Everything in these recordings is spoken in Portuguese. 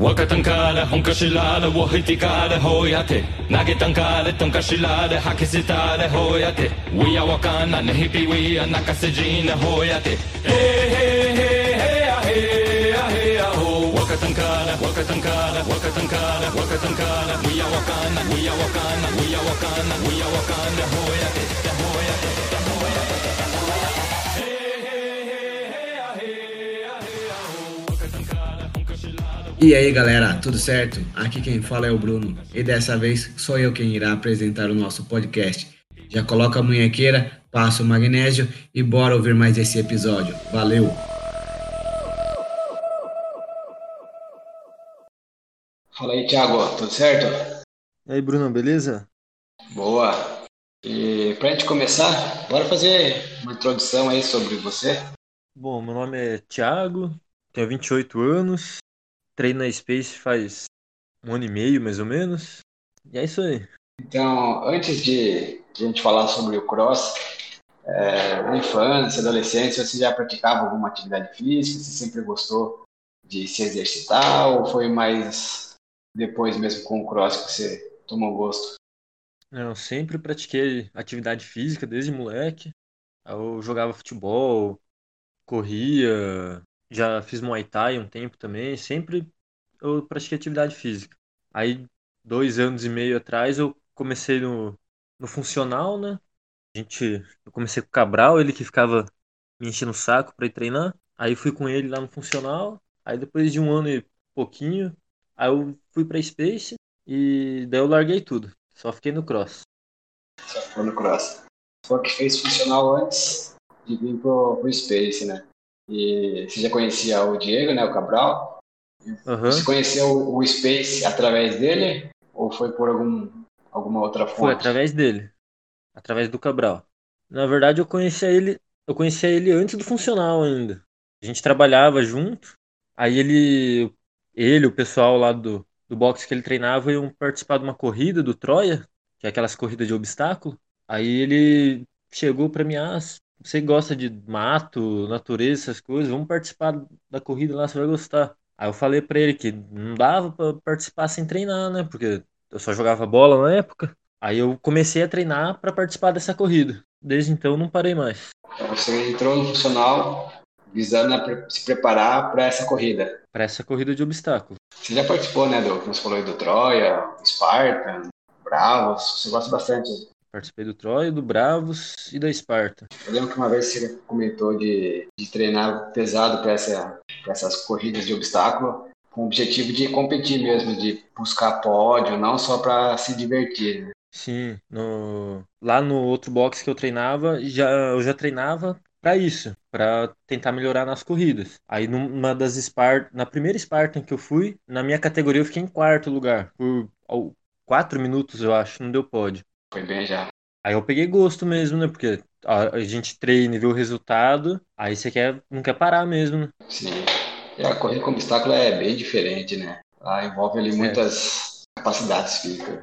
وكتنكال حنك شلال وهتكال هوياتي ناجي تنكال تنك شلال حكي ستال هوياتي ويا وكانا نهيبي ويا نكسجين هوياتي هي هي هي هي هي هو وكتنكال وكتنكال وكتنكال وكتنكال ويا وكانا ويا وكانا ويا وكانا ويا وكانا هوياتي E aí galera, tudo certo? Aqui quem fala é o Bruno e dessa vez sou eu quem irá apresentar o nosso podcast. Já coloca a munhequeira, passa o magnésio e bora ouvir mais esse episódio. Valeu! Fala aí, Thiago, tudo certo? E aí, Bruno, beleza? Boa. E pra gente começar, bora fazer uma introdução aí sobre você. Bom, meu nome é Thiago, tenho 28 anos, treino na Space faz um ano e meio, mais ou menos. E é isso aí. Então, antes de de a gente falar sobre o cross, é, na infância, adolescência, você já praticava alguma atividade física? Você sempre gostou de se exercitar ou foi mais depois mesmo com o cross que você tomou gosto? Eu sempre pratiquei atividade física desde moleque. Eu jogava futebol, corria, já fiz Muay Thai um tempo também. Sempre eu pratiquei atividade física. Aí, dois anos e meio atrás, eu comecei no, no funcional, né? A gente, eu comecei com o Cabral, ele que ficava me enchendo o saco para ir treinar. Aí fui com ele lá no funcional. Aí depois de um ano e pouquinho, aí eu fui pra Space e daí eu larguei tudo. Só fiquei no cross. Só ficou no cross. Foi que fez funcional antes de vir pro, pro Space, né? E você já conhecia o Diego, né? O Cabral. Aham. Você conheceu o, Space através dele? Ou foi por algum, alguma outra fonte? Foi através dele. Através do Cabral. Na verdade, eu conhecia ele, eu conhecia ele antes do funcional ainda. A gente trabalhava junto. Aí ele, ele, o pessoal lá do, do boxe que ele treinava, iam participar de uma corrida do Troia, que é aquelas corridas de obstáculo. Aí ele chegou pra mim, ah, você gosta de mato, natureza, essas coisas, vamos participar da corrida lá, você vai gostar. Aí eu falei pra ele que não dava pra participar sem treinar, né? Porque eu só jogava bola na época. Aí eu comecei a treinar pra participar dessa corrida. Desde então não parei mais. Você entrou no funcional visando se preparar para essa corrida. Pra essa corrida de obstáculo. Você já participou, né, do, como você falou aí, do Troia, Spartan, Bravos, você gosta bastante. Participei do Troia, do Bravos e da Esparta. Eu lembro que uma vez você comentou de, de treinar pesado para essa, pra essas corridas de obstáculo, com o objetivo de competir mesmo, de buscar pódio, não só para se divertir. né? Sim, no... lá no outro box que eu treinava, já, eu já treinava pra isso, pra tentar melhorar nas corridas. Aí numa das Spartan, na primeira Spartan que eu fui, na minha categoria eu fiquei em quarto lugar, por quatro minutos eu acho, não deu pódio. Foi bem já. Aí eu peguei gosto mesmo, né? Porque a, gente treina e vê o resultado, aí você quer, não quer parar mesmo, né? Sim. E a corrida com obstáculo é bem diferente, né? Ela envolve ali muitas capacidades físicas.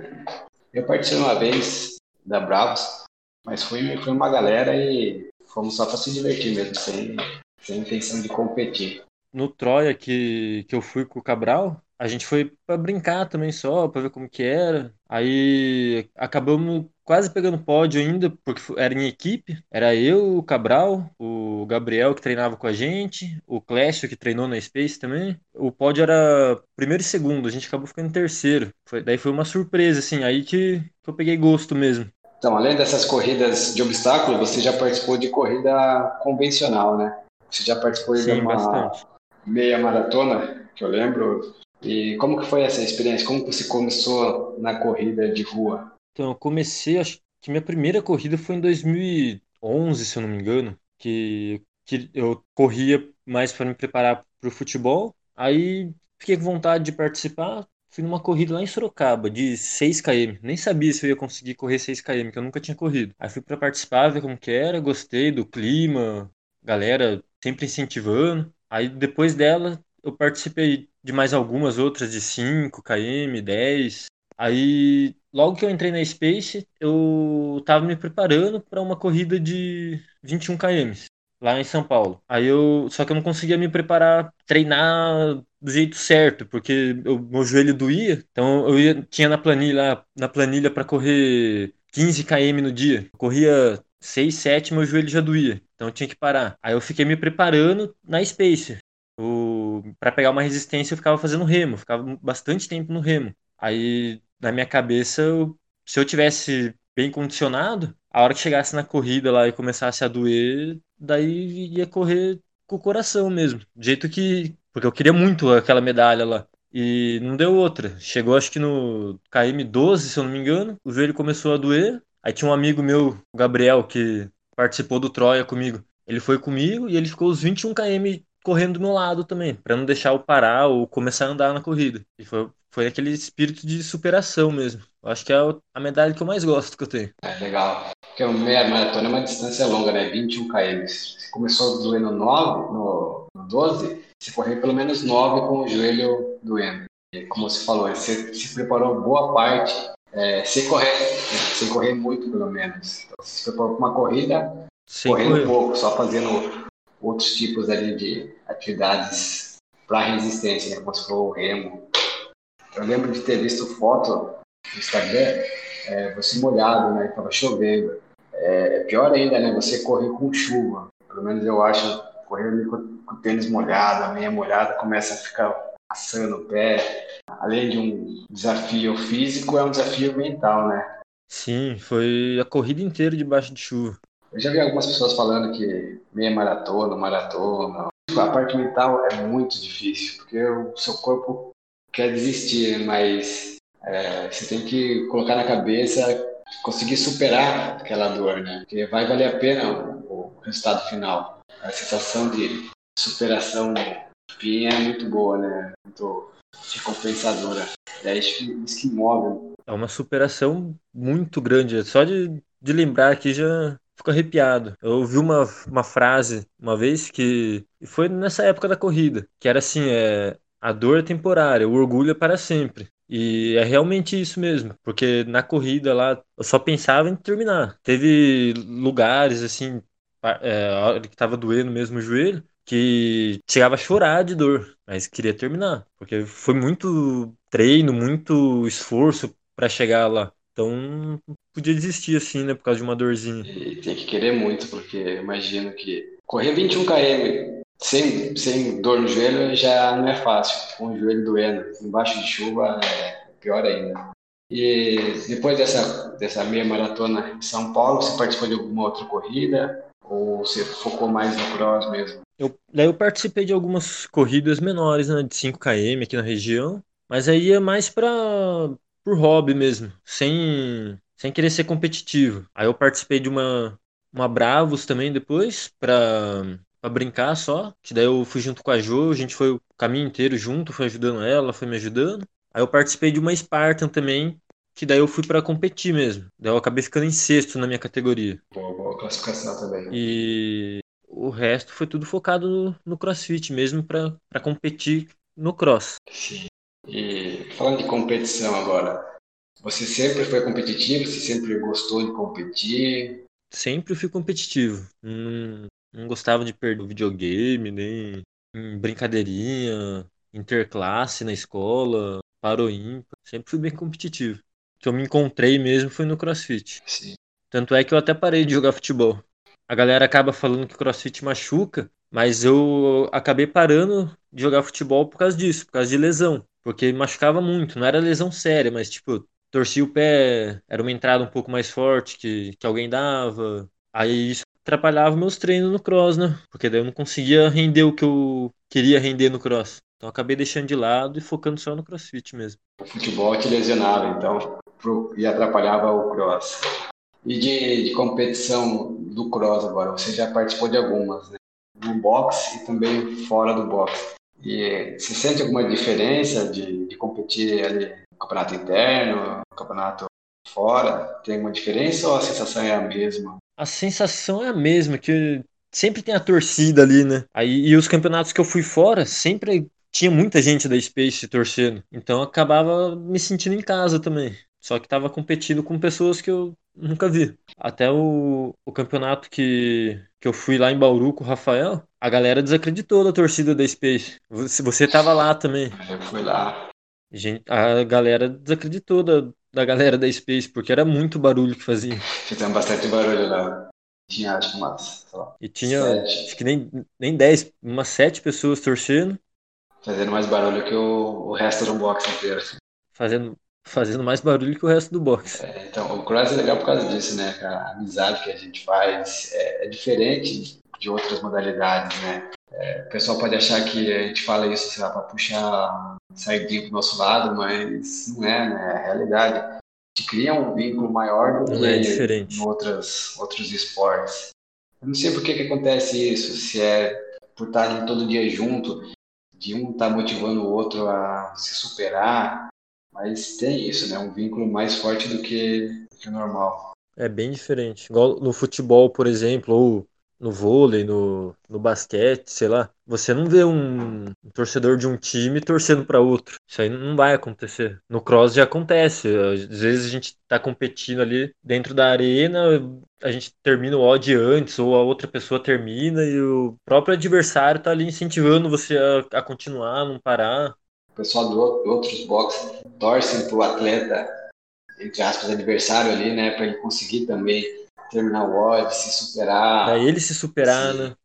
Eu participei uma vez da Bravos, mas fui, fui uma galera e fomos só para se divertir mesmo, sem, sem intenção de competir. No Troia que, que eu fui com o Cabral, a gente foi pra brincar também só, pra ver como que era. Aí acabamos quase pegando pódio ainda, porque era em equipe. Era eu, o Cabral, o Gabriel que treinava com a gente, o Clécio que treinou na Space também. O pódio era primeiro e segundo, a gente acabou ficando em terceiro. Foi, daí foi uma surpresa, assim, aí que, que eu peguei gosto mesmo. Então, além dessas corridas de obstáculo, você já participou de corrida convencional, né? Você já participou de Sim, uma bastante. meia maratona, que eu lembro. E como que foi essa experiência? Como que você começou na corrida de rua? Então, eu comecei, acho que minha primeira corrida foi em 2011, se eu não me engano, que, que eu corria mais para me preparar para o futebol. Aí fiquei com vontade de participar. Fui numa corrida lá em Sorocaba, de 6 km. Nem sabia se eu ia conseguir correr 6 km, que eu nunca tinha corrido. Aí fui para participar, ver como que era, gostei do clima, galera sempre incentivando. Aí depois dela, eu participei de mais algumas outras de 5 km, 10. Aí, logo que eu entrei na Space, eu tava me preparando para uma corrida de 21 km. lá em São Paulo. Aí eu. Só que eu não conseguia me preparar, treinar do jeito certo, porque o meu joelho doía. Então eu ia, tinha na planilha, na planilha para correr 15 km no dia. Eu corria 6, 7, meu joelho já doía. Então eu tinha que parar. Aí eu fiquei me preparando na Space. Para pegar uma resistência, eu ficava fazendo remo, ficava bastante tempo no remo. Aí, na minha cabeça, eu, se eu tivesse bem condicionado, a hora que chegasse na corrida lá e começasse a doer, daí ia correr com o coração mesmo. Do jeito que. Porque eu queria muito aquela medalha lá. E não deu outra. Chegou acho que no KM12, se eu não me engano, o joelho começou a doer. Aí tinha um amigo meu, o Gabriel, que participou do Troia comigo. Ele foi comigo e ele ficou os 21 km correndo do meu lado também, para não deixar eu parar ou começar a andar na corrida. E foi, foi aquele espírito de superação mesmo. Eu acho que é a medalha que eu mais gosto que eu tenho. É legal. Porque o meia maratona é uma distância longa, né? 21 km. Você começou doendo 9, no, no 12, você correu pelo menos 9 com o joelho doendo. E como você falou, você se preparou boa parte é, sem correr, sem correr muito pelo menos. Então, você se preparou para uma corrida sem correndo correr. pouco, só fazendo outros tipos ali de atividades para resistência, né? como se for o remo. Eu lembro de ter visto foto no Instagram, é, você molhado, né? Tava chovendo. É, é, pior ainda, né? Você correr com chuva. Pelo menos eu acho, correr com, com o tênis molhado, a meia molhada, começa a ficar assando o pé. Além de um desafio físico, é um desafio mental, né? Sim, foi a corrida inteira debaixo de chuva. Eu já vi algumas pessoas falando que meia maratona, maratona, a parte mental é muito difícil, porque o seu corpo quer desistir, mas é, você tem que colocar na cabeça, conseguir superar aquela dor, né? Porque vai valer a pena o, o resultado final. A sensação de superação fim é muito boa, né? Muito recompensadora. É isso que move. É uma superação muito grande. Só de, de lembrar aqui já fico arrepiado. Eu ouvi uma, uma frase uma vez que foi nessa época da corrida, que era assim, é, a dor é temporária, o orgulho é para sempre. E é realmente isso mesmo, porque na corrida lá eu só pensava em terminar. Teve lugares assim, é, a hora que tava doendo mesmo o joelho, que chegava a chorar de dor, mas queria terminar, porque foi muito treino, muito esforço para chegar lá. Então, podia desistir assim, né, por causa de uma dorzinha. E tem que querer muito, porque imagino que correr 21 km sem, sem dor no joelho já não é fácil, com o joelho doendo, embaixo de chuva é pior ainda. E depois dessa, dessa meia maratona em São Paulo, você participou de alguma outra corrida? Ou você focou mais no cross mesmo? Eu, daí eu participei de algumas corridas menores, né, de 5 km aqui na região, mas aí é mais para por hobby mesmo, sem, sem querer ser competitivo. Aí eu participei de uma, uma Bravos também depois, para pra brincar só. Que daí eu fui junto com a Jo, a gente foi o caminho inteiro junto, foi ajudando ela, foi me ajudando. Aí eu participei de uma Spartan também, que daí eu fui para competir mesmo. Daí eu acabei ficando em sexto na minha categoria. Boa, boa classificação também. E o resto foi tudo focado no, no crossfit mesmo, para competir no cross. Sim. E falando de competição agora, você sempre foi competitivo? Você sempre gostou de competir? Sempre fui competitivo. Não, não gostava de perder videogame, nem em brincadeirinha, interclasse na escola, para o ímpar. Sempre fui bem competitivo. O que eu me encontrei mesmo foi no crossfit. Sim. Tanto é que eu até parei de jogar futebol. A galera acaba falando que crossfit machuca, mas eu acabei parando de jogar futebol por causa disso, por causa de lesão. Porque machucava muito, não era lesão séria, mas tipo, torcia o pé, era uma entrada um pouco mais forte que, que alguém dava. Aí isso atrapalhava meus treinos no cross, né? Porque daí eu não conseguia render o que eu queria render no cross. Então acabei deixando de lado e focando só no crossfit mesmo. O futebol te lesionava, então, e atrapalhava o cross. E de, de competição do cross agora, você já participou de algumas, né? No boxe e também fora do boxe. E você sente alguma diferença de, de competir ali no campeonato interno, no campeonato fora? Tem uma diferença ou a sensação é a mesma? A sensação é a mesma, que sempre tem a torcida ali, né? Aí, e os campeonatos que eu fui fora, sempre tinha muita gente da Space torcendo. Então eu acabava me sentindo em casa também. só que tava competindo com pessoas que eu nunca vi. Até o, o campeonato que, que eu fui lá em Bauru com o Rafael, a galera desacreditou da torcida da Space. Você, você tava lá também. Eu fui lá. Gente, a galera desacreditou da, da galera da Space, porque era muito barulho que fazia. Fizemos bastante barulho lá. Tinha, acho que umas, lá, E tinha, Sete. acho que nem, nem 10, umas 7 pessoas torcendo, fazendo mais barulho que o, o resto do box inteiro. fazendo, fazendo mais barulho que o resto do box. É, então, o cross é legal por causa disso, né? A amizade que a gente faz é, é diferente de outras modalidades, né? É, o pessoal pode achar que a gente fala isso, sei lá, para puxar sardinha pro nosso lado, mas não é, né? É a realidade. A gente cria um vínculo maior do Não que é diferente. em outras, outros esportes. Eu não sei por que, que acontece isso, se é por estarem todo dia junto, de um estar motivando o outro a se superar, mas tem isso, né? Um vínculo mais forte do que, do que o normal. É bem diferente. Igual no futebol, por exemplo, ou no vôlei, no, no basquete, sei lá. Você não vê um, torcedor de um time torcendo para outro. Isso aí não vai acontecer. No cross já acontece. Às vezes a gente tá competindo ali dentro da arena, a gente termina o odd antes, ou a outra pessoa termina, e o próprio adversário tá ali incentivando você a, a continuar, não parar. O pessoal de ou- outros boxes torcem pro atleta, entre aspas, adversário ali, né? Para ele conseguir também terminar o se superar. Pra ele se superar, Sim. né?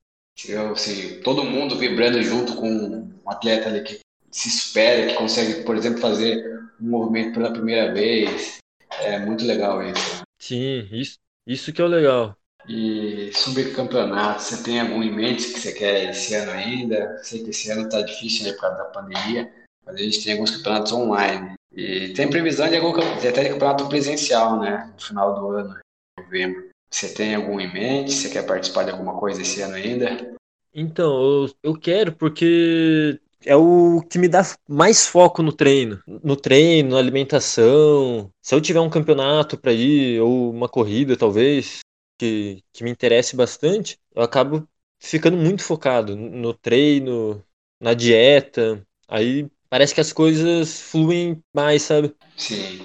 Todo mundo vibrando junto com um atleta ali que se supera, que consegue, por exemplo, fazer um movimento pela primeira vez. É muito legal isso. Sim, isso, isso que é o legal. E sobre campeonato, você tem algum em mente que você quer esse ano ainda? Sei que esse ano tá difícil né, por causa da pandemia, mas a gente tem alguns campeonatos online. E tem previsão de algum de até de campeonato presencial, né? No final do ano, em novembro. Você tem algum em mente? Você quer participar de alguma coisa esse ano ainda? Então, eu, eu quero porque é o que me dá mais foco no treino. No treino, na alimentação. Se eu tiver um campeonato para ir, ou uma corrida, talvez, que, que me interesse bastante, eu acabo ficando muito focado no treino, na dieta. Aí parece que as coisas fluem mais, sabe? Sim.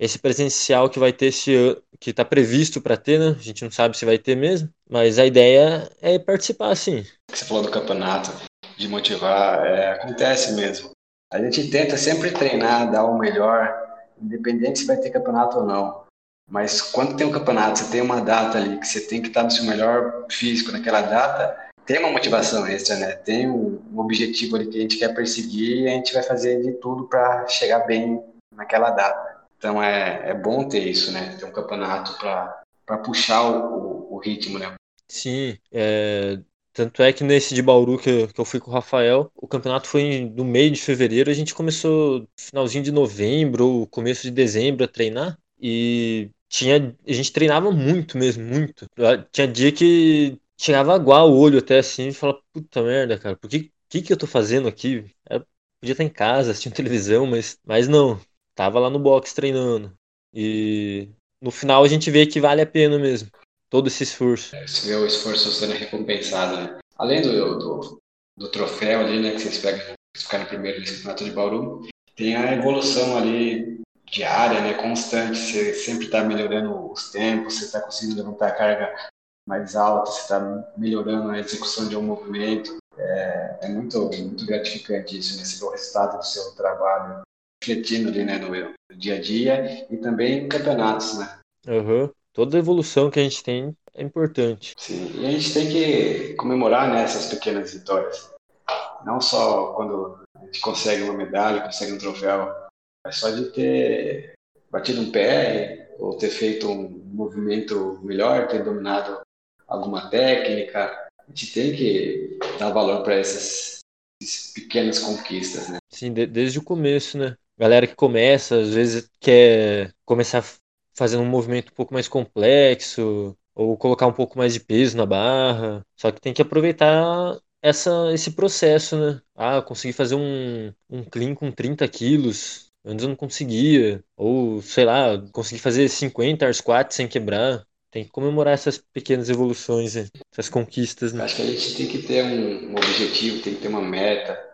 Esse presencial que vai ter esse que tá previsto para ter, né? A gente não sabe se vai ter mesmo, mas a ideia é participar, sim. Você falou do campeonato, de motivar, é, acontece mesmo. A gente tenta sempre treinar, dar o melhor, independente se vai ter campeonato ou não. Mas quando tem um campeonato, você tem uma data ali que você tem que estar no seu melhor físico naquela data, tem uma motivação extra, né? Tem um, um objetivo ali que a gente quer perseguir e a gente vai fazer de tudo para chegar bem naquela data. Então é, é bom ter isso, né? Ter um campeonato para puxar o, o, o ritmo, né? Sim, é, tanto é que nesse de Bauru que, eu- que eu fui com o Rafael, o campeonato foi no meio de fevereiro, a gente começou finalzinho de novembro ou começo de dezembro a treinar e tinha, a gente treinava muito mesmo, muito. Ah, Tinha dia que chegava a aguar o olho até assim e falava, puta merda, cara, por que, que que eu tô fazendo aqui? Eu podia estar em casa assistindo televisão, mas, mas não, tava lá no box treinando. E no final a gente vê que vale a pena mesmo, todo esse esforço. Você vê o esforço sendo recompensado, né? Além do, do, do troféu ali, né, que vocês pegam, vocês ficaram primeiro campeonato de Bauru, tem a evolução ali diária, né, constante. Você sempre está melhorando os tempos, você está conseguindo levantar a carga mais alta, você está melhorando a execução de um movimento. É, é muito, muito gratificante isso, né? Você vê o resultado do seu trabalho refletindo ali, né, no, no dia a dia e também em campeonatos, né? Aham. Toda evolução que a gente tem é importante. Sim, e a gente tem que comemorar né, essas pequenas vitórias. Não só quando a gente consegue uma medalha, consegue um troféu, mas só de ter batido um PR ou ter feito um movimento melhor, ter dominado alguma técnica. A gente tem que dar valor para essas, essas pequenas conquistas, né? Sim, de- desde o começo, né? Galera que começa, às vezes quer começar fazendo um movimento um pouco mais complexo, ou colocar um pouco mais de peso na barra. Só que tem que aproveitar essa, esse processo, né? Ah, consegui fazer um, um clean com 30 quilos. Antes eu não conseguia. Ou, sei lá, consegui fazer 50 air squats sem quebrar. Tem que comemorar essas pequenas evoluções, né? essas conquistas, né? Acho que a gente tem que ter um objetivo, tem que ter uma meta.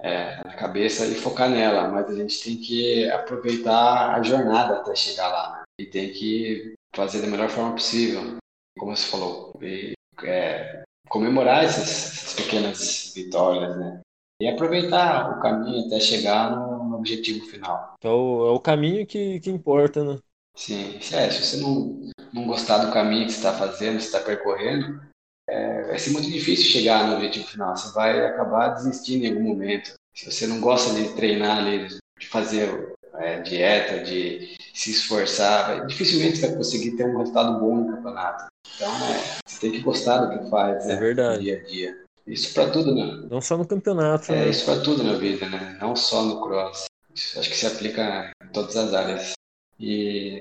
É, na cabeça e focar nela, mas a gente tem que aproveitar a jornada até chegar lá, né? E tem que fazer da melhor forma possível, como você falou, e, é, comemorar essas, essas, pequenas vitórias, né? E aproveitar o caminho até chegar no, no objetivo final. É o, é o caminho que, que importa, né? Sim, é, se você não, não gostar do caminho que você está fazendo, que você está percorrendo, é, vai ser muito difícil chegar no objetivo final. Você vai acabar desistindo em algum momento. Se você não gosta de treinar de fazer é, dieta, de se esforçar, dificilmente vai conseguir ter um resultado bom no campeonato. Então, é, você tem que gostar do que faz é né, verdade. dia a dia. Isso para tudo, né? Não só no campeonato. É, né? isso para tudo na vida, né? Não só no cross. Isso acho que se aplica em todas as áreas. E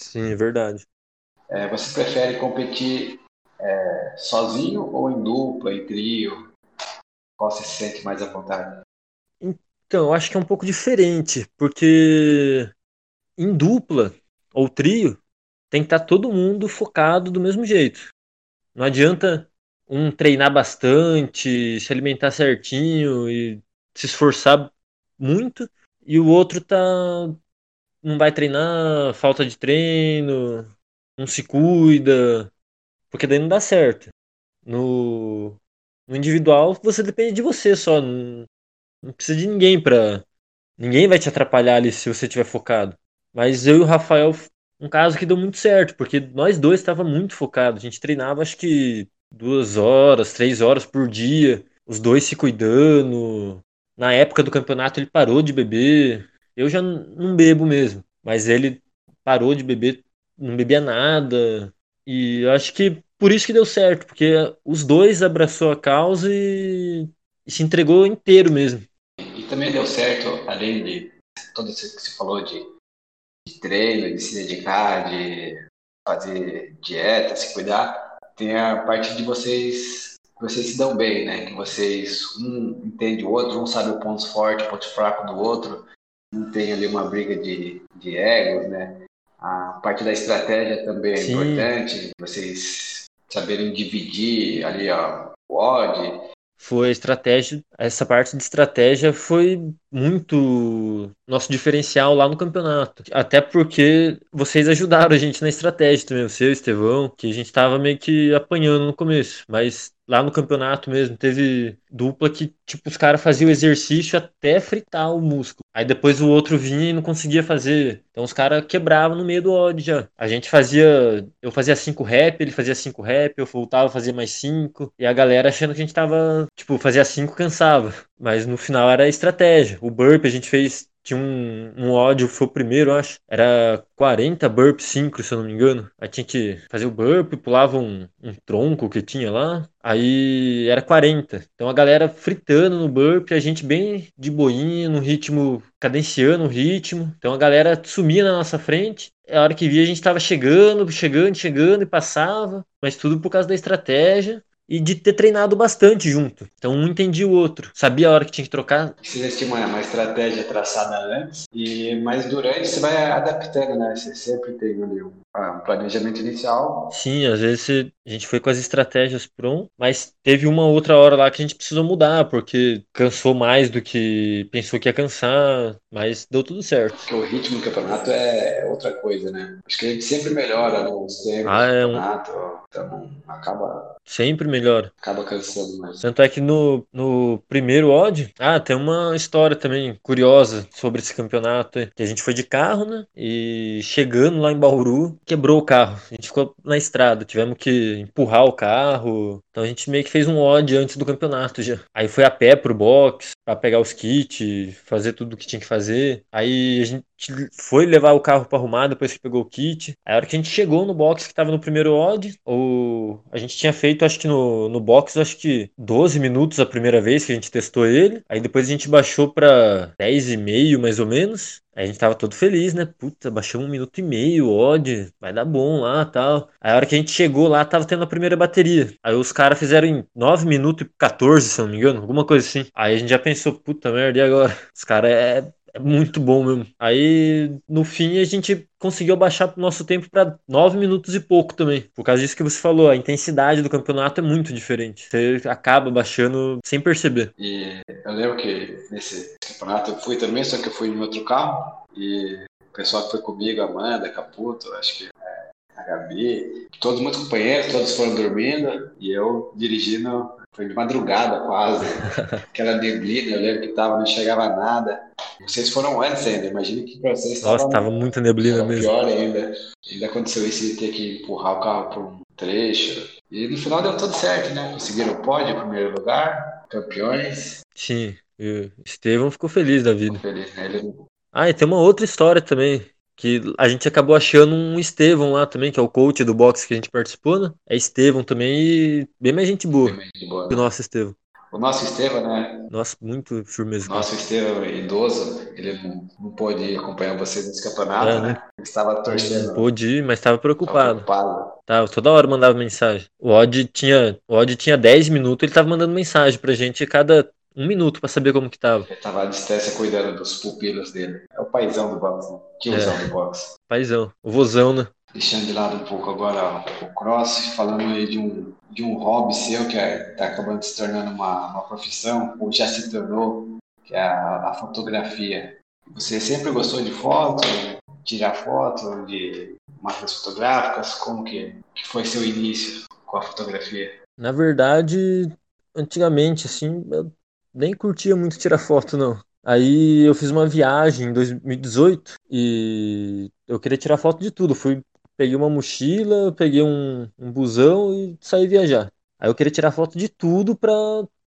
Sim, é verdade. É, você prefere competir é, sozinho ou em dupla, em trio? Qual se sente mais à vontade? Então, eu acho que é um pouco diferente, porque em dupla ou trio tem que estar tá todo mundo focado do mesmo jeito. Não adianta um treinar bastante, se alimentar certinho e se esforçar muito, e o outro tá não vai treinar, falta de treino, não se cuida, porque daí não dá certo. No, no individual, você depende de você só, não, não precisa de ninguém pra. Ninguém vai te atrapalhar ali se você estiver focado. Mas eu e o Rafael, um caso que deu muito certo, porque nós dois estava muito focados. A gente treinava acho que duas horas, três horas por dia, os dois se cuidando. Na época do campeonato ele parou de beber. Eu já não bebo mesmo, mas ele parou de beber, não bebia nada. E acho que por isso que deu certo, porque os dois abraçou a causa e, e se entregou inteiro mesmo. E também deu certo, além de tudo isso que você falou de, de treino, de se dedicar, de fazer dieta, se cuidar, tem a parte de vocês vocês se dão bem, né? Que vocês um entende o outro, um sabe o ponto forte, o ponto fraco do outro, não tem ali uma briga de, de egos, né? A parte da estratégia também é Sim. importante, vocês saberem dividir ali ó, o odd. Foi estratégia, essa parte de estratégia foi muito nosso diferencial lá no campeonato. Até porque vocês ajudaram a gente na estratégia também, você o Estevão, que a gente tava meio que apanhando no começo, mas lá no campeonato mesmo, teve dupla que, tipo, os caras faziam exercício até fritar o músculo. Aí depois o outro vinha e não conseguia fazer. Então os caras quebravam no meio do odd já. A gente fazia. Eu fazia 5 rep, ele fazia 5 rep, eu voltava a fazer mais 5. E a galera achando que a gente tava. Tipo, fazia 5 cansava. Mas no final era estratégia. O burp a gente fez tinha um, um ódio, foi o primeiro, acho. Era 40 burp 5, se eu não me engano. Aí tinha que fazer o burp, pulava um, um tronco que tinha lá. Aí era 40. Então a galera fritando no burp, a gente bem de boinha, no ritmo, cadenciando o ritmo. Então a galera sumia na nossa frente. A hora que via a gente tava chegando, chegando, chegando e passava. Mas tudo por causa da estratégia e de ter treinado bastante junto. Então um entendia o outro, sabia a hora que tinha que trocar. Vocês tinham uma, uma estratégia traçada antes, e, mas durante você vai adaptando, né? Você sempre tem ali um, um planejamento inicial. Sim, às vezes a gente foi com as estratégias prontas, mas teve uma outra hora lá que a gente precisou mudar, porque cansou mais do que pensou que ia cansar, mas deu tudo certo. Porque o ritmo do campeonato é outra coisa, né? Acho que a gente sempre melhora nos tempos ah, é do campeonato, um... então acaba Sempre melhor. Acaba cansando mais. Tanto é que no, no primeiro odd, ah, tem uma história também curiosa sobre esse campeonato. Que a gente foi de carro, né? E chegando lá em Bauru, quebrou o carro. A gente ficou na estrada, tivemos que empurrar o carro. Então a gente meio que fez um odd antes do campeonato já. Aí foi a pé pro box para pegar os kits, fazer tudo o que tinha que fazer. Aí a gente foi levar o carro para arrumar depois que pegou o kit. Aí a hora que a gente chegou no box que tava no primeiro odd, ou a gente tinha feito, acho que no, no box, acho que 12 minutos a primeira vez que a gente testou ele. Aí depois a gente baixou para 10 e meio, mais ou menos. Aí a gente tava todo feliz, né? Puta, baixamos um minuto e meio, odd, vai dar bom lá tal. Aí a hora que a gente chegou lá, tava tendo a primeira bateria. Aí os caras fizeram em 9 minutos e 14, se não me engano, alguma coisa assim. Aí a gente já pensou, puta merda, e agora? Os caras é, É muito bom mesmo. Aí, no fim, a gente conseguiu abaixar o nosso tempo para 9 minutos e pouco também. Por causa disso que você falou, a intensidade do campeonato é muito diferente. Você acaba baixando sem perceber. E eu lembro que nesse campeonato eu fui também, só que eu fui em outro carro. E o pessoal que foi comigo, Amanda, Caputo, acho que é, a Gabi, todos muitos companheiros, todos foram dormindo e eu dirigindo, foi de madrugada quase, aquela neblina, eu lembro que tava, não chegava nada. Vocês foram antes ainda, imagina que pra vocês Nossa, tava muita neblina mesmo. pior ainda. Ainda aconteceu isso de ter que empurrar o carro por um trecho. E no final deu tudo certo, né? Conseguiram o pódio, primeiro lugar, campeões. Sim, o Estevão ficou feliz da vida. Ficou feliz, né? Ele Ah, e tem uma outra história também. Que a gente acabou achando um Estevão lá também, que é o coach do boxe que a gente participou, né? É Estevão também e bem mais gente boa de boa, que o né? nosso Estevão. O nosso Estevam, né? Nossa, muito firmeza. Nosso Estevam idoso, ele não, não pôde acompanhar vocês nesse campeonato, É, né? Ele estava torcendo. Não pôde ir, mas estava estava preocupado. preocupado. Tá, toda hora mandava mensagem. O Odd tinha, o Odd tinha 10 minutos, ele tava mandando mensagem pra gente cada um minuto pra saber como que tava. Ele estava à distância cuidando dos pupilos dele. É o paizão do boxe, né? Tiozão É. do boxe. Paizão, o vozão, né? Deixando de lado um pouco agora o cross, falando aí de um, de um hobby seu que está acabando se tornando uma, uma profissão, ou já se tornou, que é a, a fotografia. Você sempre gostou de foto, tirar foto, de máquinas fotográficas? Como que, que foi seu início com a fotografia? Na verdade, antigamente, assim, eu nem curtia muito tirar foto, não. Aí eu fiz uma viagem em 2018 e eu queria tirar foto de tudo. Fui, peguei uma mochila, peguei um, um busão e saí viajar. Aí eu queria tirar foto de tudo pra,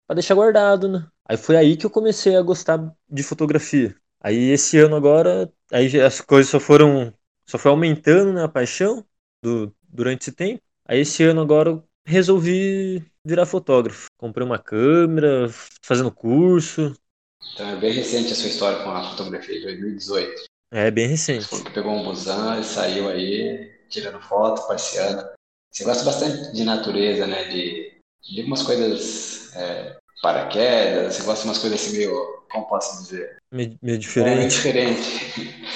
pra deixar guardado, né? Aí foi aí que eu comecei a gostar de fotografia. Aí esse ano agora, aí as coisas só foram, só foi aumentando, né, a paixão do, durante esse tempo. Aí esse ano agora eu resolvi virar fotógrafo. Comprei uma câmera, fazendo curso. Então é bem recente a sua história com a fotografia de 2018. É bem Você recente. falou que pegou um busão e saiu aí tirando foto, passeando. Você gosta bastante de natureza, né? De, de algumas coisas é, paraquedas, você gosta de umas coisas assim meio, como posso dizer? Meio, meio É, meio diferente. diferente.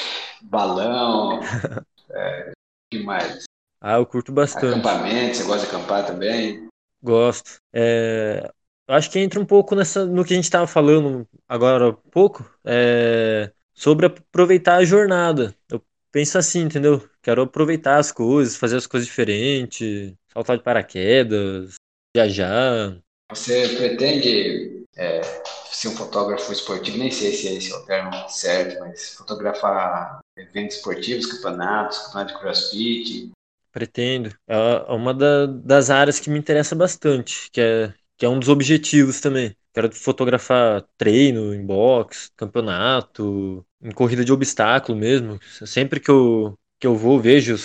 Balão, é, o que mais? Ah, eu curto bastante. Acampamento, você gosta de acampar também? Gosto. É, acho que entra um pouco nessa, no que a gente estava falando agora há pouco, é, sobre aproveitar a jornada. Eu penso assim, entendeu? Quero aproveitar as coisas, fazer as coisas diferentes, saltar de paraquedas, viajar. Você pretende é, ser um fotógrafo esportivo? Nem sei se esse é o termo certo, mas fotografar eventos esportivos, campeonatos, campeonato de crossfit, Pretendo. É uma da- das áreas que me interessa bastante, que é, que é um dos objetivos também. Quero fotografar treino em boxe, campeonato, em corrida de obstáculo mesmo. Sempre que eu, que eu vou, vejo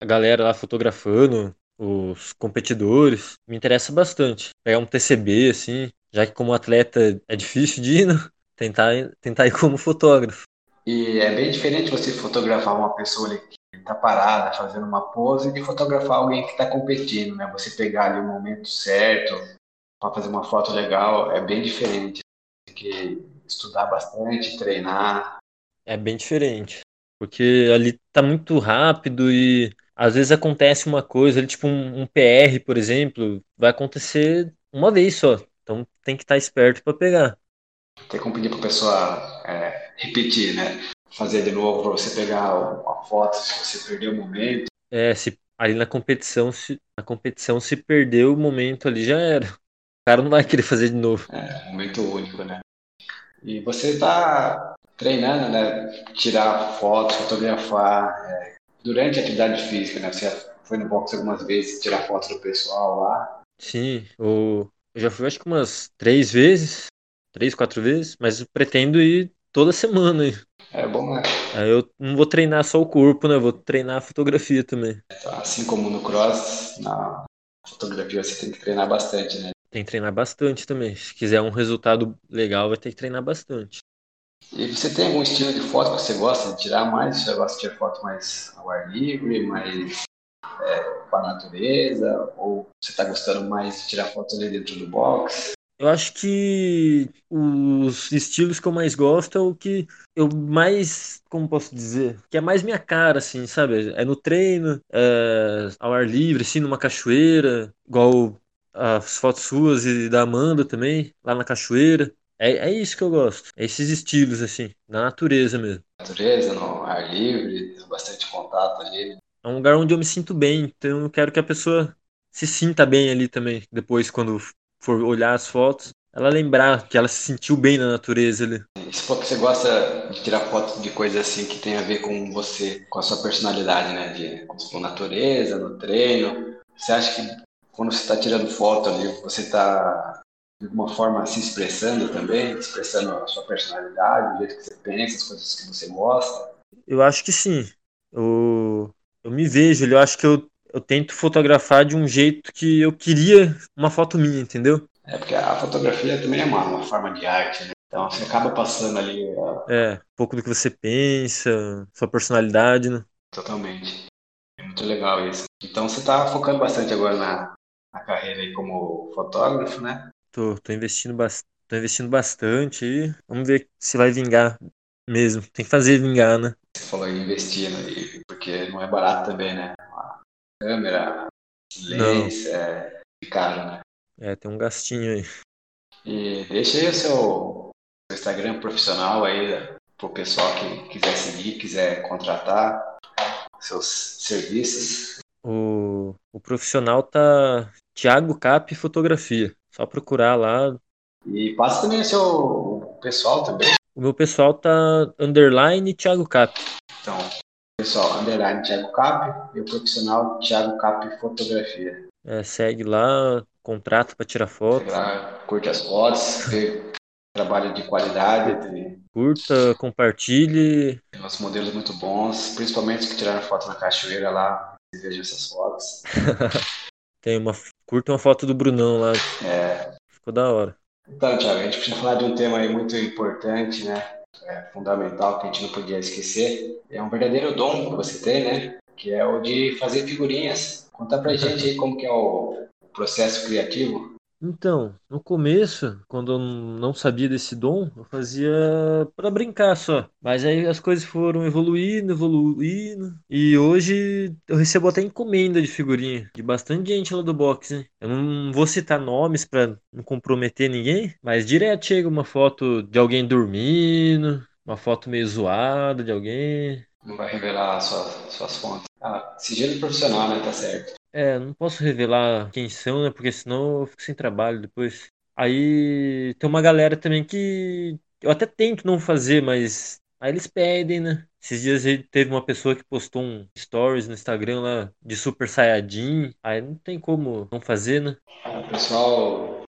a galera lá fotografando, os competidores. Me interessa bastante. Pegar um TCB, assim, já que como atleta é difícil de ir, né? Tentar, tentar ir como fotógrafo. E é bem diferente você fotografar uma pessoa que está parada, fazendo uma pose, de fotografar alguém que está competindo, né? Você pegar ali o momento certo para fazer uma foto legal é bem diferente. Tem que estudar bastante, treinar. É bem diferente. Porque ali tá muito rápido e às vezes acontece uma coisa, ali, tipo um, um PR, por exemplo, vai acontecer uma vez só. Então tem que estar esperto para pegar. Tem como pedir para a pessoa é, repetir, né? Fazer de novo para você pegar uma foto se você perdeu o momento. É, se ali na competição, se na competição se perder o momento ali já era. O cara não vai querer fazer de novo. É momento único, né? E você está treinando, né? Tirar fotos, fotografar é, durante a atividade física, né? Você foi no box algumas vezes tirar fotos do pessoal lá. Sim, eu já fui acho que umas três vezes, três, quatro vezes, mas pretendo ir toda semana. aí. É bom, né? Aí eu não vou treinar só o corpo, né? Eu Vou treinar a fotografia também. Assim como no cross, na fotografia você tem que treinar bastante, né? Tem que treinar bastante também. Se quiser um resultado legal, vai ter que treinar bastante. E você tem algum estilo de foto que você gosta de tirar mais? Você gosta de tirar foto mais ao ar livre, mais é, com a natureza? Ou você está gostando mais de tirar foto ali dentro do box? Eu acho que os estilos que eu mais gosto é o que eu mais, como posso dizer, que é mais minha cara, assim, sabe? É no treino, é ao ar livre, assim, numa cachoeira, igual as fotos suas e da Amanda também, lá na cachoeira. É, é isso que eu gosto. É esses estilos, assim, na natureza mesmo. Natureza, no ar livre, bastante contato ali. É um lugar onde eu me sinto bem, então eu quero que a pessoa se sinta bem ali também, depois quando for olhar as fotos, ela lembrar que ela se sentiu bem na natureza ali. For que você gosta de tirar fotos de coisas assim que tem a ver com você, com a sua personalidade, né? De, com natureza, no treino. Você acha que quando você está tirando foto ali, você está de alguma forma se expressando também, expressando a sua personalidade, o jeito que você pensa, as coisas que você gosta? Eu acho que sim. Eu, eu me vejo, eu acho que eu eu tento fotografar de um jeito que eu queria uma foto minha, entendeu? É, porque a fotografia também é uma, uma forma de arte, né? Então você acaba passando ali. A... É, um pouco do que você pensa, sua personalidade, né? Totalmente. É muito legal isso. Então você está focando bastante agora na, na carreira aí como fotógrafo, né? Tô, tô investindo bastante. Tô investindo bastante e vamos ver se vai vingar mesmo. Tem que fazer vingar, né? Você falou em investir, né? porque não é barato também, né? Câmera, silêncio, é caro, né? É, tem um gastinho aí. E deixa aí o seu Instagram profissional aí pro pessoal que quiser seguir, quiser contratar seus serviços. O, o profissional tá Thiago Cap Fotografia. Só procurar lá. E passa também o seu pessoal também. O meu pessoal tá underline Thiago Cap. Então, pessoal, underline Thiago Cap e o profissional Thiago Cap Fotografia. É, segue lá, contrato para tirar foto. Lá, curte as fotos, trabalho de qualidade. Curta, compartilhe. Tem uns modelos muito bons, principalmente os que tiraram foto na cachoeira lá. Veja essas fotos. Tem uma. Curta uma foto do Brunão lá. É. Ficou da hora. Então, Thiago, a gente precisa falar de um tema aí muito importante, né? É, fundamental que a gente não podia esquecer. É um verdadeiro dom que você tem, né? Que é o de fazer figurinhas. Conta pra gente aí como que é o processo criativo. Então, no começo, quando eu não sabia desse dom, eu fazia para brincar só. Mas aí as coisas foram evoluindo, evoluindo. E hoje eu recebo até encomenda de figurinha de bastante gente lá do box, né? Eu não vou citar nomes para não comprometer ninguém, mas direto chega uma foto de alguém dormindo, uma foto meio zoada de alguém. Não vai revelar suas, suas fontes. Ah, sigilo profissional, né? Tá certo. É, não posso revelar quem são, né? Porque senão eu fico sem trabalho depois. Aí tem uma galera também que eu até tento não fazer, mas aí eles pedem, né? Esses dias teve uma pessoa que postou um stories no Instagram lá de Super Saiyajin. Aí não tem como não fazer, né? O pessoal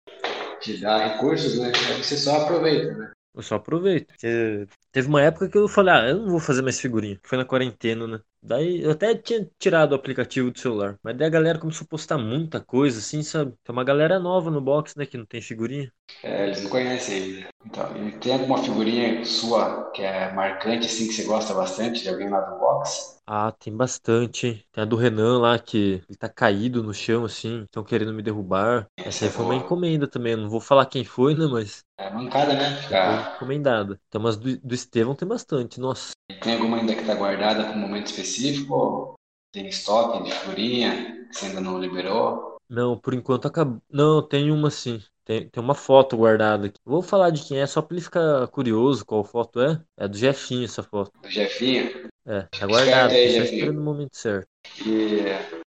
te dá recursos, né? Aí você só aproveita, né? Eu só aproveito. Porque teve uma época que eu falei, ah, eu não vou fazer mais figurinha. Foi na quarentena, né? Daí eu até tinha tirado o aplicativo do celular. Mas daí a galera começou a postar muita coisa, assim, sabe? Tem uma galera nova no box, né? Que não tem figurinha. É, eles não conhecem ainda. Então, e tem alguma figurinha sua que é marcante, assim, que você gosta bastante de alguém lá do box? Ah, tem bastante. Tem a do Renan lá, que ele tá caído no chão, assim, estão querendo me derrubar. Essa, aí foi uma encomenda também. Eu não vou falar quem foi, né? Mas. É mancada, né? Foi encomendada. Então, mas do, do Estevão tem bastante, nossa. Tem alguma ainda que tá guardada para um momento específico? Ou tem estoque de figurinha que você ainda não liberou? Não, por enquanto acabou. Não, tem uma sim. Tem, tem uma foto guardada aqui. Vou falar de quem é, só pra ele ficar curioso qual foto é. É do Jefinho essa foto. Do Jefinho? É, tá guardado. Aí, só esperando o momento certo. E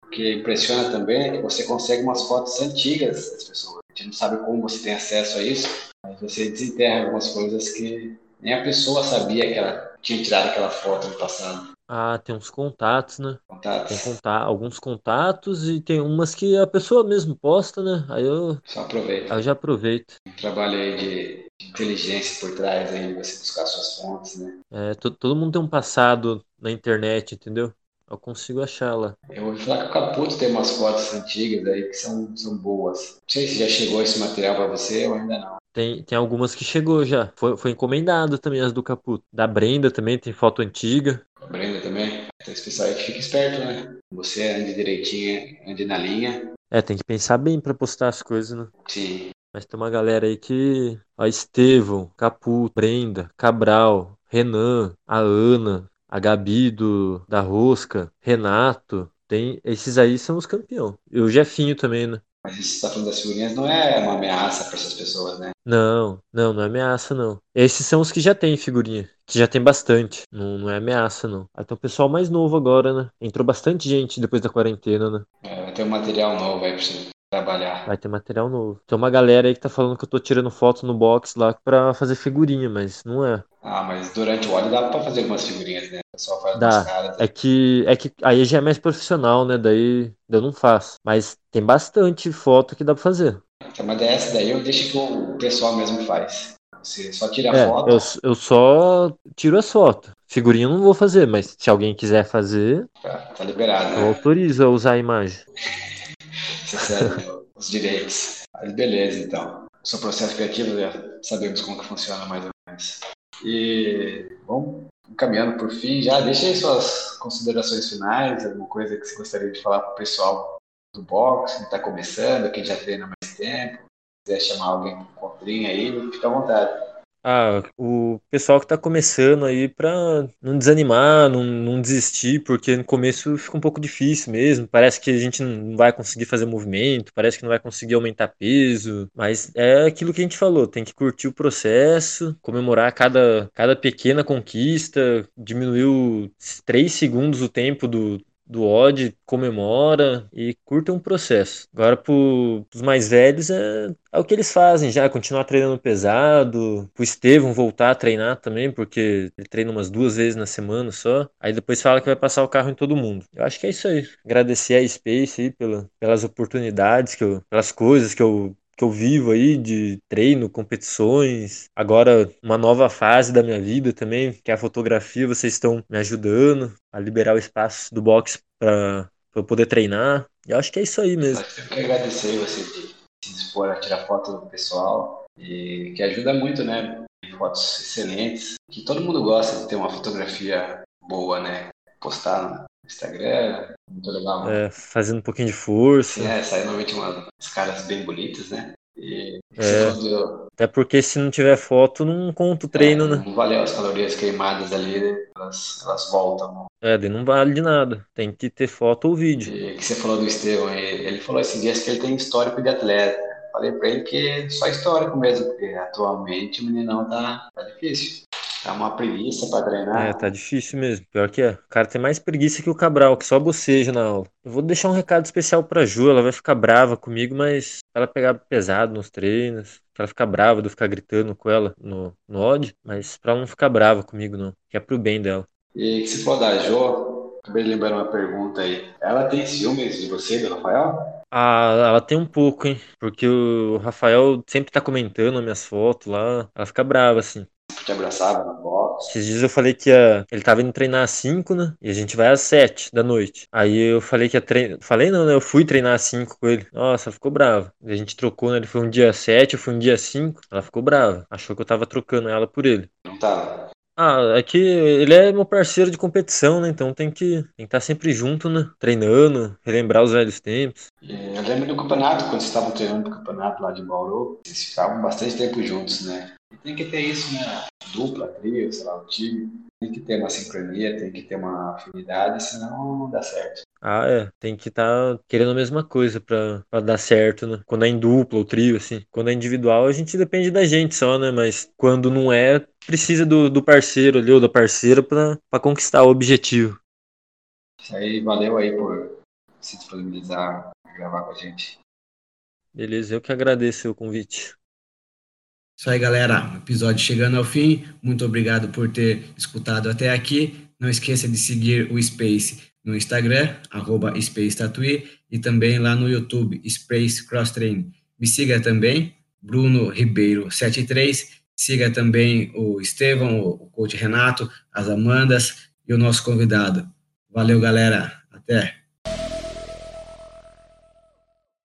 o que impressiona também é que você consegue umas fotos antigas das pessoas. A gente não sabe como você tem acesso a isso, mas você desenterra algumas coisas que nem a pessoa sabia que ela tinha tirado aquela foto no passado. Ah, tem uns contatos, né? Contatos. Tem conta alguns contatos e tem umas que a pessoa mesmo posta, né? Aí eu. Só aproveita. Aí eu já aproveito. Um trabalho aí de, inteligência por trás aí, de você buscar suas fontes, né? É, todo mundo tem um passado na internet, entendeu? Eu consigo achar lá. Eu vou falar que o Caputo tem umas fotos antigas aí que são, são boas. Não sei se já chegou esse material para você ou ainda não. Tem, tem algumas que chegou já. Foi, foi encomendado também as do Caputo. Da Brenda também tem foto antiga. Então esse pessoal aí que fica esperto, né? Você ande direitinho, ande na linha. É, tem que pensar bem para postar as coisas, né? Sim. Mas tem uma galera aí que. Ó, Estevão, Caputo, Brenda, Cabral, Renan, a Ana, a Gabi do, da Rosca, Renato. Tem, esses aí são os campeões. E o Jefinho também, né? Mas isso que você tá falando das figurinhas não é uma ameaça para essas pessoas, né? Não, não, não é ameaça, não. Esses são os que já tem figurinha. Que já tem bastante. Não, não é ameaça, não. Tem o pessoal mais novo agora, né? Entrou bastante gente depois da quarentena, né? É, vai ter um material novo aí pra você trabalhar. Vai ter material novo. Tem uma galera aí que tá falando que eu tô tirando foto no box lá pra fazer figurinha, mas não é. Ah, mas durante o óleo dá pra fazer algumas figurinhas, né? O pessoal faz Dá. caras. É que, é que aí já é mais profissional, né? Daí eu não faço. Mas tem bastante foto que dá pra fazer. Então, mas dessa daí eu deixo que o pessoal mesmo faz. Você só tira a É, foto. eu, eu só tiro as fotos. Figurinha eu não vou fazer, mas se alguém quiser fazer, Tá, tá liberado, eu né? autorizo a usar a imagem. Os direitos. Mas beleza, então. O seu processo criativo, já sabemos como que funciona mais ou menos. E, bom, caminhando por fim, já deixa aí suas considerações finais, alguma coisa que você gostaria de falar para o pessoal do boxe, que está começando, quem já treina mais tempo, quiser chamar alguém para encontrinho aí, fica à vontade. Ah, o pessoal que tá começando aí pra não desanimar, não, não desistir, porque no começo fica um pouco difícil mesmo. Parece que a gente não vai conseguir fazer movimento, parece que não vai conseguir aumentar peso, mas é aquilo que a gente falou, tem que curtir o processo, comemorar cada, cada pequena conquista, diminuiu 3 segundos o tempo do, do odd, comemora e curta um processo. Agora, para os mais velhos, é, é o que eles fazem já, continuar treinando pesado. Pro Estevão voltar a treinar também, porque ele treina umas duas vezes na semana só. Aí depois fala que vai passar o carro em todo mundo. Eu acho que é isso aí. Agradecer a Space aí pela, pelas oportunidades, que eu, pelas coisas que eu que eu vivo aí de treino, competições, agora uma nova fase da minha vida também, que é a fotografia, vocês estão me ajudando a liberar o espaço do box para eu poder treinar. E eu acho que é isso aí mesmo. Eu quero agradecer você de se dispor a tirar foto do pessoal e que ajuda muito, né? Fotos excelentes, que todo mundo gosta de ter uma fotografia boa, né? Postar Instagram, muito legal. É, fazendo um pouquinho de força. É, sai normalmente umas caras bem bonitas, né? E É. Até porque se não tiver foto, não conta o treino, é, né? Não valeu as calorias queimadas ali, né? Elas, elas voltam. É, daí não vale de nada. Tem que ter foto ou vídeo. E que você falou do Estevão, ele ele falou esses dias que ele tem histórico de atleta. Falei pra ele que é só histórico mesmo, porque atualmente o meninão tá, tá difícil. Tá uma preguiça pra treinar. É, tá difícil mesmo. Pior que é. O cara tem mais preguiça que o Cabral, que só boceja na aula. Eu vou deixar um recado especial pra Ju. Ela vai ficar brava comigo, mas ela pegar pesado nos treinos. Pra ela ficar brava de eu ficar gritando com ela no, no odd. Mas pra ela não ficar brava comigo, não. Que é pro bem dela. E que se for da Jo, acabei de lembrar uma pergunta aí. Ela tem ciúmes de você, do Rafael? Ah, ela tem um pouco, hein? Porque o Rafael sempre tá comentando as minhas fotos lá. Ela fica brava, assim. Te abraçava no box? Esses dias eu falei que ia... ele tava indo treinar às 5, né? E a gente vai às 7 da noite. Aí eu falei que ia treinar. Falei não, né? Eu fui treinar às 5 com ele. Nossa, ficou brava. E a gente trocou, né? Ele foi um dia 7, eu fui um dia 5. Ela ficou brava. Achou que eu tava trocando ela por ele. Não tava. Ah, é que ele é meu parceiro de competição, né? Então tem que tem que estar sempre junto, né? Treinando, relembrar os velhos tempos. Eu lembro do campeonato, quando vocês estavam treinando pro campeonato lá de Bauru, vocês ficavam bastante tempo juntos, né? Tem que ter isso, né? Dupla, trio, sei lá, o time. Tem que ter uma sincronia, tem que ter uma afinidade, senão não dá certo. Ah, é. Tem que estar querendo a mesma coisa pra, pra dar certo, né? Quando é em dupla ou trio, assim. Quando é individual, a gente depende da gente só, né? Mas quando não é, precisa do, do parceiro ali ou da parceira pra, pra conquistar o objetivo. Isso aí, valeu aí por se disponibilizar a gravar com a gente. Beleza, eu que agradeço o convite. Isso aí, galera. O episódio chegando ao fim. Muito obrigado por ter escutado até aqui. Não esqueça de seguir o Space no Instagram, arroba Space Tatuí, e também lá no YouTube, Space Cross Training. Me siga também, Bruno Ribeiro 73. Siga também o Estevão, o coach Renato, as Amandas e o nosso convidado. Valeu, galera. Até.